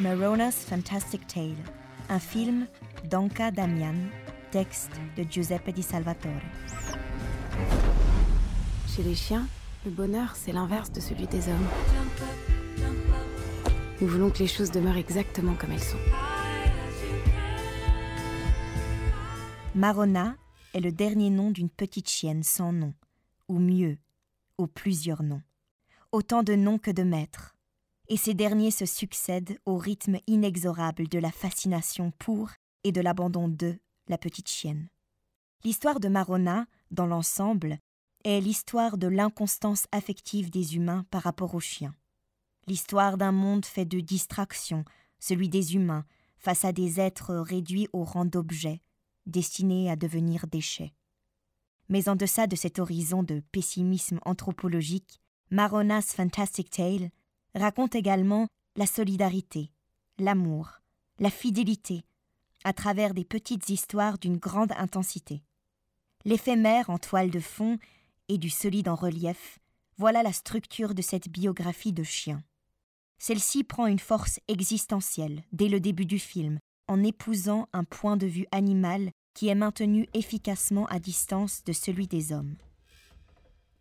Marona's Fantastic Tale, un film d'Anca Damian, texte de Giuseppe Di Salvatore. Chez les chiens, le bonheur, c'est l'inverse de celui des hommes. Nous voulons que les choses demeurent exactement comme elles sont. Marona est le dernier nom d'une petite chienne sans nom, ou mieux, aux plusieurs noms. Autant de noms que de maîtres. Et ces derniers se succèdent au rythme inexorable de la fascination pour et de l'abandon de la petite chienne. L'histoire de Marona, dans l'ensemble, est l'histoire de l'inconstance affective des humains par rapport aux chiens. L'histoire d'un monde fait de distractions, celui des humains, face à des êtres réduits au rang d'objets, destinés à devenir déchets. Mais en deçà de cet horizon de pessimisme anthropologique, Marona's Fantastic Tale raconte également la solidarité, l'amour, la fidélité, à travers des petites histoires d'une grande intensité. L'éphémère en toile de fond et du solide en relief, voilà la structure de cette biographie de chien. Celle-ci prend une force existentielle dès le début du film, en épousant un point de vue animal qui est maintenu efficacement à distance de celui des hommes.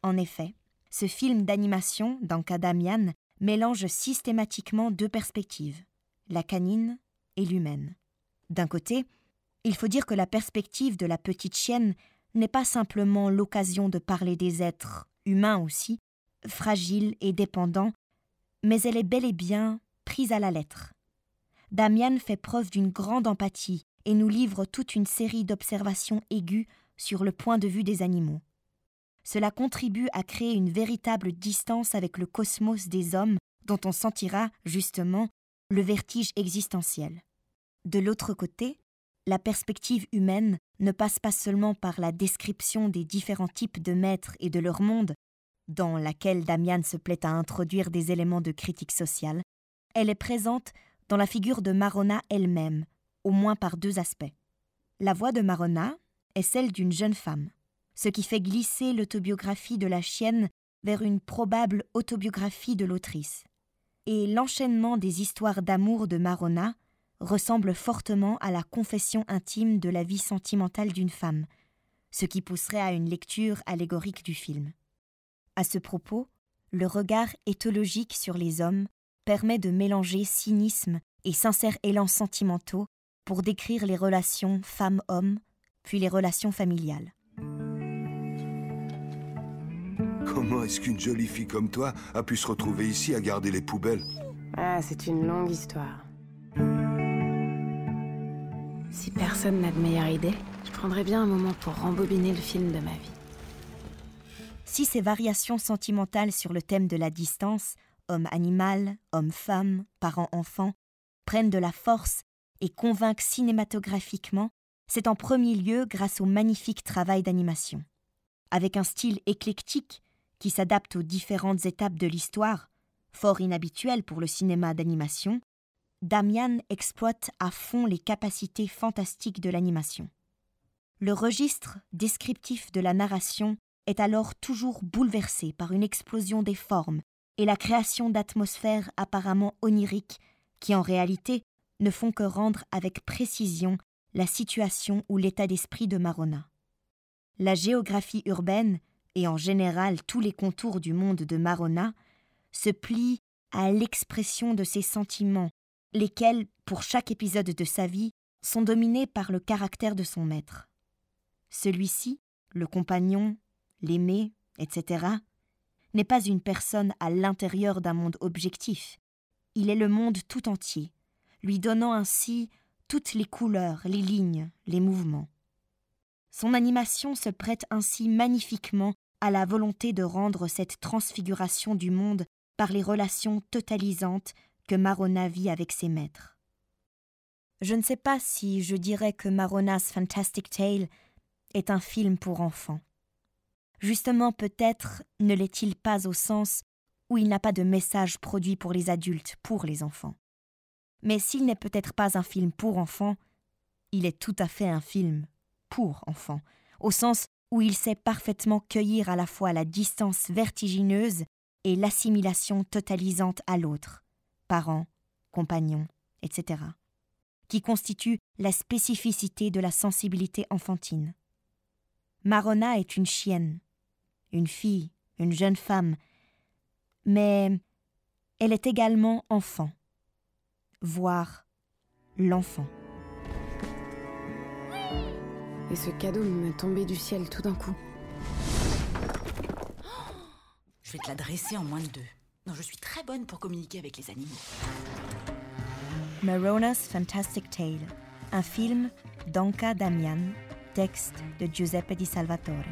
En effet, ce film d'animation d'Anka Damian mélange systématiquement deux perspectives, la canine et l'humaine. D'un côté, il faut dire que la perspective de la petite chienne n'est pas simplement l'occasion de parler des êtres, humains aussi, fragiles et dépendants, mais elle est bel et bien prise à la lettre. Damian fait preuve d'une grande empathie et nous livre toute une série d'observations aiguës sur le point de vue des animaux. Cela contribue à créer une véritable distance avec le cosmos des hommes dont on sentira, justement, le vertige existentiel. De l'autre côté, la perspective humaine ne passe pas seulement par la description des différents types de maîtres et de leur monde, dans laquelle Damian se plaît à introduire des éléments de critique sociale, elle est présente dans la figure de Marona elle-même, au moins par deux aspects. La voix de Marona est celle d'une jeune femme, ce qui fait glisser l'autobiographie de la chienne vers une probable autobiographie de l'autrice. Et l'enchaînement des histoires d'amour de Marona ressemble fortement à la confession intime de la vie sentimentale d'une femme, ce qui pousserait à une lecture allégorique du film. À ce propos, le regard éthologique sur les hommes permet de mélanger cynisme et sincères élans sentimentaux pour décrire les relations femmes-hommes, puis les relations familiales. Comment est-ce qu'une jolie fille comme toi a pu se retrouver ici à garder les poubelles Ah, c'est une longue histoire. Si personne n'a de meilleure idée, je prendrais bien un moment pour rembobiner le film de ma vie. Si ces variations sentimentales sur le thème de la distance, homme-animal, homme-femme, parent-enfant, prennent de la force et convainquent cinématographiquement, c'est en premier lieu grâce au magnifique travail d'animation. Avec un style éclectique qui s'adapte aux différentes étapes de l'histoire, fort inhabituel pour le cinéma d'animation, Damian exploite à fond les capacités fantastiques de l'animation. Le registre descriptif de la narration est alors toujours bouleversé par une explosion des formes et la création d'atmosphères apparemment oniriques qui en réalité ne font que rendre avec précision la situation ou l'état d'esprit de Marona. La géographie urbaine, et en général tous les contours du monde de Marona, se plient à l'expression de ses sentiments, lesquels, pour chaque épisode de sa vie, sont dominés par le caractère de son maître. Celui-ci, le compagnon, l'aimé, etc., n'est pas une personne à l'intérieur d'un monde objectif, il est le monde tout entier, lui donnant ainsi toutes les couleurs, les lignes, les mouvements. Son animation se prête ainsi magnifiquement à la volonté de rendre cette transfiguration du monde par les relations totalisantes que Marona vit avec ses maîtres. Je ne sais pas si je dirais que Marona's Fantastic Tale est un film pour enfants. Justement, peut-être ne l'est-il pas au sens où il n'a pas de message produit pour les adultes, pour les enfants. Mais s'il n'est peut-être pas un film pour enfants, il est tout à fait un film pour enfants, au sens où il sait parfaitement cueillir à la fois la distance vertigineuse et l'assimilation totalisante à l'autre, parents, compagnons, etc., qui constituent la spécificité de la sensibilité enfantine. Marona est une chienne, une fille, une jeune femme, mais elle est également enfant, voire l'enfant. Et ce cadeau me tombait du ciel tout d'un coup. Je vais te la dresser en moins de deux. Non, je suis très bonne pour communiquer avec les animaux. Marona's Fantastic Tale, un film d'Anca Damian, texte de Giuseppe Di Salvatore.